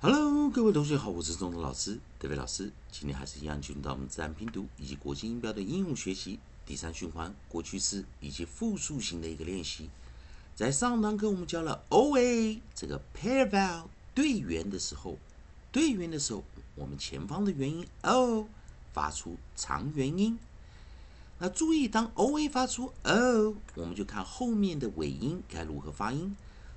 Hello，各位同学好，我是中通老师，德伟老师。今天还是一样进入到我们自然拼读以及国际音标的应用学习第三循环过去式以及复数型的一个练习。在上堂课我们教了 O A 这个 pair vowel 对元的时候，对元的时候，我们前方的元音 O 发出长元音。那注意，当 O A 发出 O，我们就看后面的尾音该如何发音。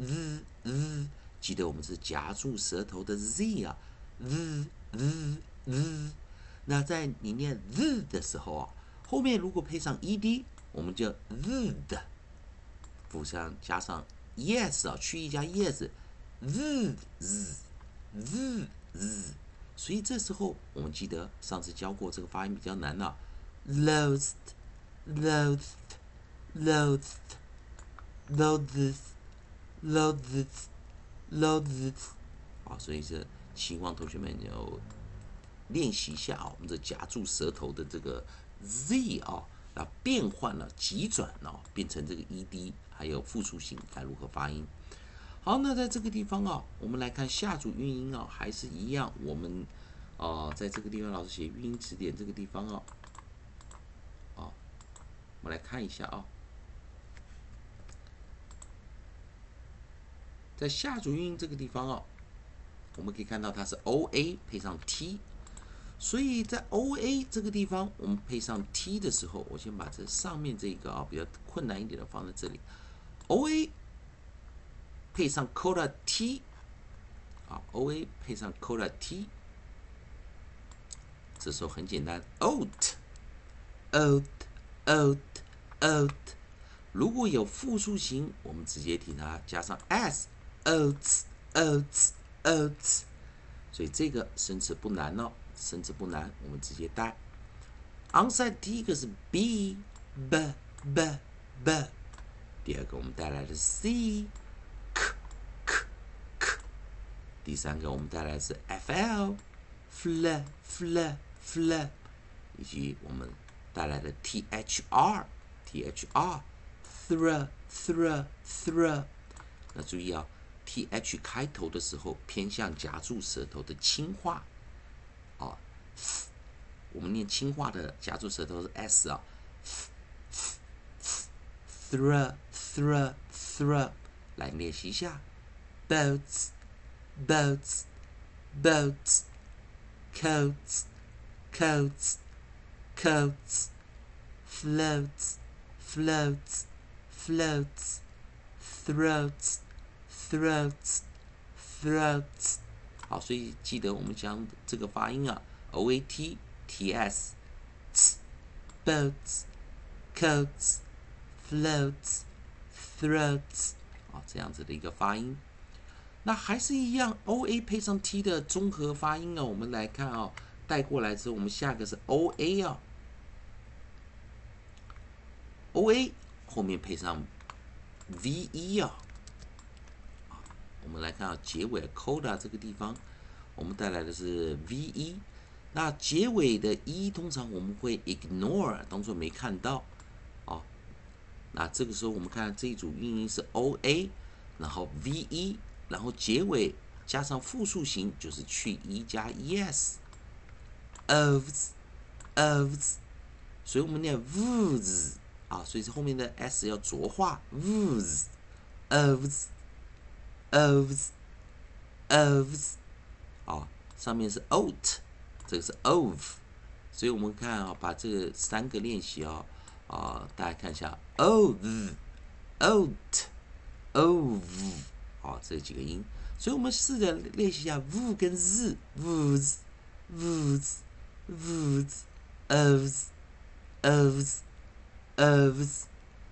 z z，记得我们是夹住舌头的 z 啊，z z z。那在你念 z 的时候啊，后面如果配上 e d，我们就 z 的，附上加上 yes 啊，去一加 yes，z z z z。所以这时候我们记得上次教过这个发音比较难了。loathed, loathed, loathed, loathed, loathed, loathed。啊，所以是希望同学们有练习一下啊，我们这夹住舌头的这个 z 啊，啊变换了急转哦，变成这个 ed，还有复数形该如何发音？好，那在这个地方啊，我们来看下组韵音啊，还是一样，我们啊，在这个地方老师写韵音词典这个地方啊。我们来看一下啊，在下组韵这个地方啊，我们可以看到它是 o a 配上 t，所以在 o a 这个地方，我们配上 t 的时候，我先把这上面这个啊比较困难一点的放在这里，o a 配上 Cola t，啊 o a 配上 Cola t，这时候很简单，oat，oat，oat。oat，如果有复数型，我们直接替它加上 s s，oats，oats，oats。所以这个生词不难哦，生词不难，我们直接带。onside 第一个是 b，b，b，b。第二个我们带来的 c，k，k，k。第三个我们带来的是 fl，fl，fl，fl，以及我们带来的 thr。t h r thr thr thr，那注意啊，t Th 开头的时候偏向夹住舌头的轻化，啊，我们念轻化的夹住舌头是 s 啊，thr thr thr，来练习一下，boats boats boats coats coats coats floats floats, floats, throats, throats, throats。好，所以记得我们讲这个发音啊，o a t t s, boats, coats, floats, throats。啊，这样子的一个发音。那还是一样，o a 配上 t 的综合发音啊。我们来看啊，带过来之后，我们下个是 o a 啊。o a 后面配上 v e 啊，我们来看啊，结尾 coda 这个地方，我们带来的是 v e。那结尾的 e 通常我们会 ignore，当做没看到啊。那这个时候我们看这一组韵音是 o a，然后 v e，然后结尾加上复数形就是去 e 加 e s，ofs，ofs，所以我们念 woos。啊，所以这后面的 s 要浊化 woes，o's，woods，ofs，ofs，ofs，啊，上面是 oat，这个是 of，所以我们看啊，把这个三个练习啊，啊，大家看一下，o，oat，ov，啊，这几个音，所以我们试着练习一下 v 跟 z，woods，woods，woods，ofs，ofs。oves，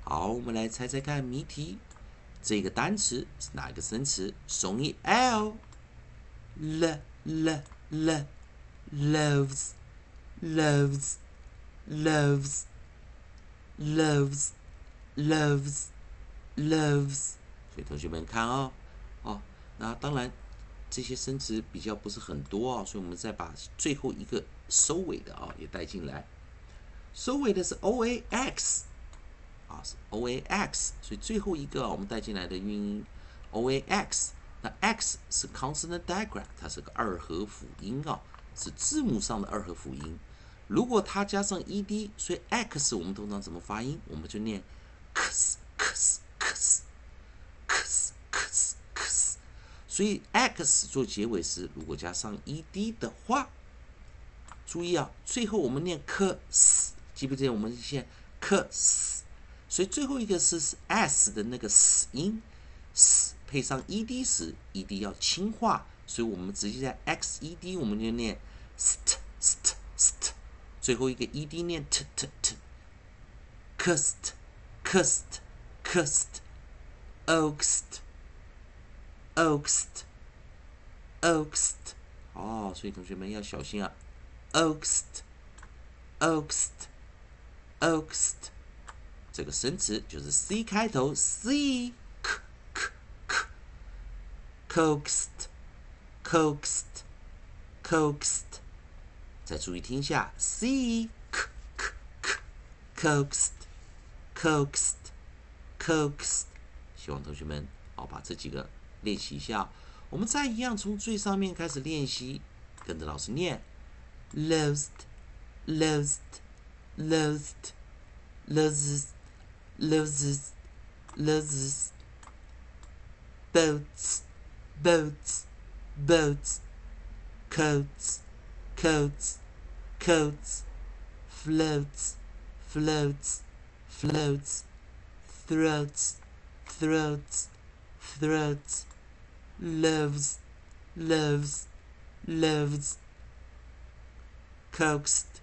好，我们来猜猜看谜题，这个单词是哪一个生词？首音 l，l l l loves loves loves loves loves loves。所以同学们看哦，哦，那当然这些生词比较不是很多啊，所以我们再把最后一个收尾的啊也带进来。收尾的是 o a x，啊是 o a x，所以最后一个我们带进来的韵音 o a x。那 x 是 consonant digraph，它是个二合辅音啊，是字母上的二合辅音。如果它加上 ed，所以 x 我们通常怎么发音？我们就念 x x x x x x。所以 x 做结尾时，如果加上 ed 的话，注意啊，最后我们念 x，记不记得我们先 x？所以最后一个是 s 的那个 s 音，s。配上 ed 时，ed 要轻化，所以我们直接在 xed 我们就念 st st st，最后一个 ed 念 t t t，cust cust cust，oxt oxt oxt，哦，所以同学们要小心啊，oxt oxt oxt，这个生词就是 c 开头 c。coaxed, coaxed, coaxed。再注意听一下，c k k k coaxed, coaxed, coaxed。希望同学们好把这几个练习一下。我们再一样从最上面开始练习，跟着老师念：lost, lost, lost, loses, loses, loses, boats boats, boats, coats, coats, coats, floats, floats, floats, throats, throats, throats, loves, loves, loves, coaxed,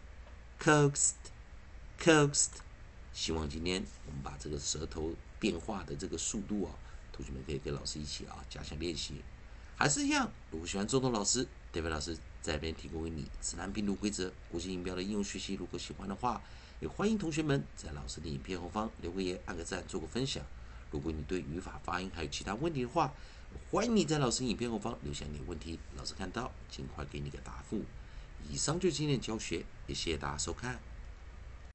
coaxed, coaxed。希望今天我们把这个舌头变化的这个速度啊。同学们可以跟老师一起啊加强练习，还是一样。如果喜欢周东老师代表老师在这边提供给你自然拼读规则、国际音标的应用学习。如果喜欢的话，也欢迎同学们在老师的影片后方留个言、按个赞、做个分享。如果你对语法、发音还有其他问题的话，欢迎你在老师影片后方留下你的问题，老师看到尽快给你个答复。以上就是今天的教学，也谢谢大家收看。